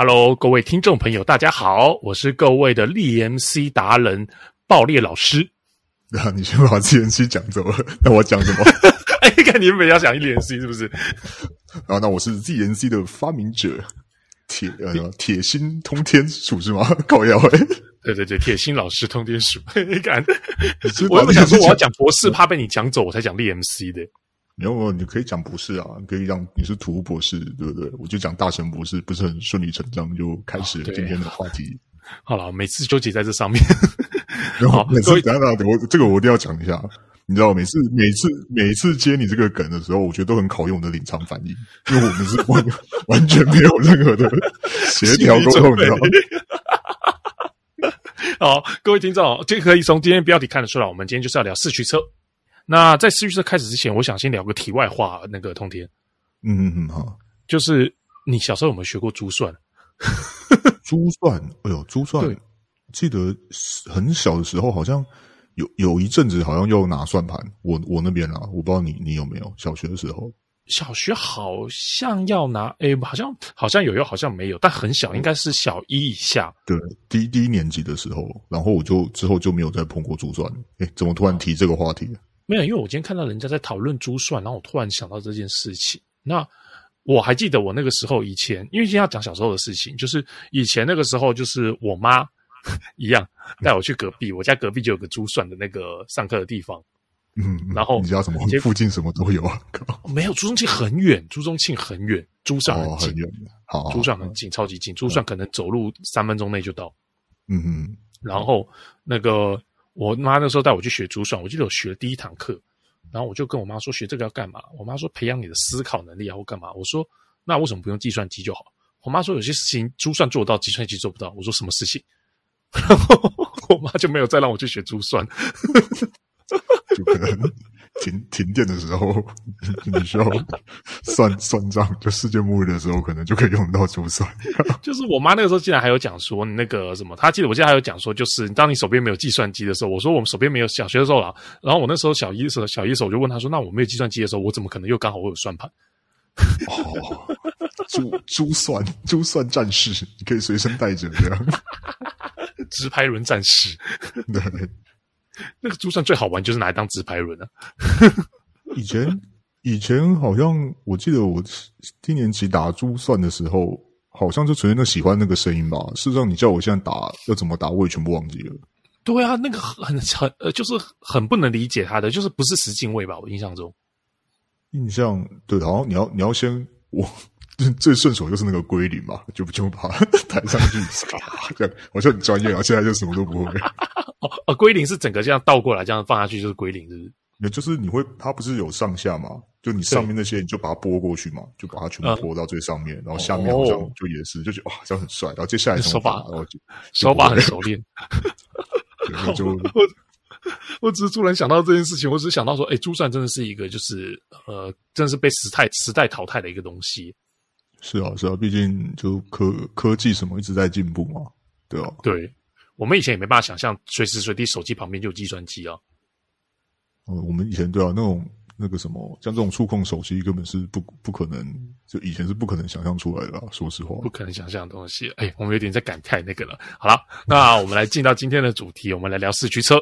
Hello，各位听众朋友，大家好，我是各位的 LeeMC 达人爆裂老师。那 你先把 GNC 讲走了，那我讲什么？哎，看你们要讲 LeeMC 是不是？啊，那我是 GNC 的发明者，铁呃铁心通天鼠是吗？靠腰哎，对对对，铁心老师通天鼠，你看？我不想说我要讲博士，怕被你讲走，我才讲 LeeMC 的。没有，你可以讲不是啊，你可以讲你是土博士，对不对？我就讲大神博士，不是很顺理成章就开始今天的话题。好了，每次纠结在这上面。好，每次等等，我这个我一定要讲一下。你知道，每次每次每次接你这个梗的时候，我觉得都很考验我的临场反应，因为我们是完完全没有任何的协调沟通，你知道吗？好，各位听众，这可以从今天标题看得出来，我们今天就是要聊四驱车。那在四驱车开始之前，我想先聊个题外话。那个通天，嗯嗯嗯，好，就是你小时候有没有学过珠算？珠算，哎呦，珠算，记得很小的时候，好像有有一阵子，好像要拿算盘。我我那边啊，我不知道你你有没有小学的时候。小学好像要拿，哎，好像好像有，又好像没有，但很小，应该是小一以下。对，第一第一年级的时候，然后我就之后就没有再碰过珠算。哎，怎么突然提这个话题？没有，因为我今天看到人家在讨论珠算，然后我突然想到这件事情。那我还记得我那个时候以前，因为今天要讲小时候的事情，就是以前那个时候，就是我妈一样 带我去隔壁，我家隔壁就有个珠算的那个上课的地方。嗯，然后你家什么？附近什么都有啊？没有，朱宗庆很远，朱宗庆很远，珠算很近，哦、很远，好，珠算很近，超级近，珠算可能走路三分钟内就到。嗯嗯，然后那个。我妈那时候带我去学珠算，我记得我学第一堂课，然后我就跟我妈说学这个要干嘛？我妈说培养你的思考能力啊，或干嘛？我说那为什么不用计算机就好？我妈说有些事情珠算做到，计算机做不到。我说什么事情？然后我妈就没有再让我去学珠算。停停电的时候，你需要算 算账，就世界末日的时候，可能就可以用到珠算。就是我妈那个时候竟然还有讲说，那个什么，她记得我记得还有讲说，就是当你手边没有计算机的时候，我说我们手边没有，小学的时候啦，然后我那时候小一的时候，小一的时候我就问她说，那我没有计算机的时候，我怎么可能又刚好我有算盘？哦，珠珠算珠算战士，你可以随身带着这样，直排轮战士，对。那个珠算最好玩，就是拿来当直排轮啊！以前以前好像我记得我低年级打珠算的时候，好像就纯粹那喜欢那个声音吧。事实上，你叫我现在打要怎么打，我也全部忘记了。对啊，那个很很呃，就是很不能理解他的，就是不是十进位吧？我印象中，印象对，好像你要你要先我最顺手就是那个归零嘛，就就把它抬上去，这样好像很专业啊。现在就什么都不会。哦 哦，归零是整个这样倒过来，这样放下去就是归零，是不是？也就是你会，它不是有上下嘛？就你上面那些，你就把它拨过去嘛，就把它全部拨到最上面，然后下面好像就也是，就觉得哇，这样很帅。然后接下来手法，然后就手法很熟练。就我我只是突然想到这件事情，我只是想到说，哎，珠算真的是一个，就是呃，真的是被时代时代淘汰的一个东西。是啊，是啊，毕竟就科科技什么一直在进步嘛，对啊，对。我们以前也没办法想象，随时随地手机旁边就有计算机啊。嗯，我们以前对啊，那种那个什么，像这种触控手机根本是不不可能，就以前是不可能想象出来的啊。说实话，不可能想象的东西。哎，我们有点在感慨那个了。好了，那我们来进到今天的主题，我们来聊四驱车。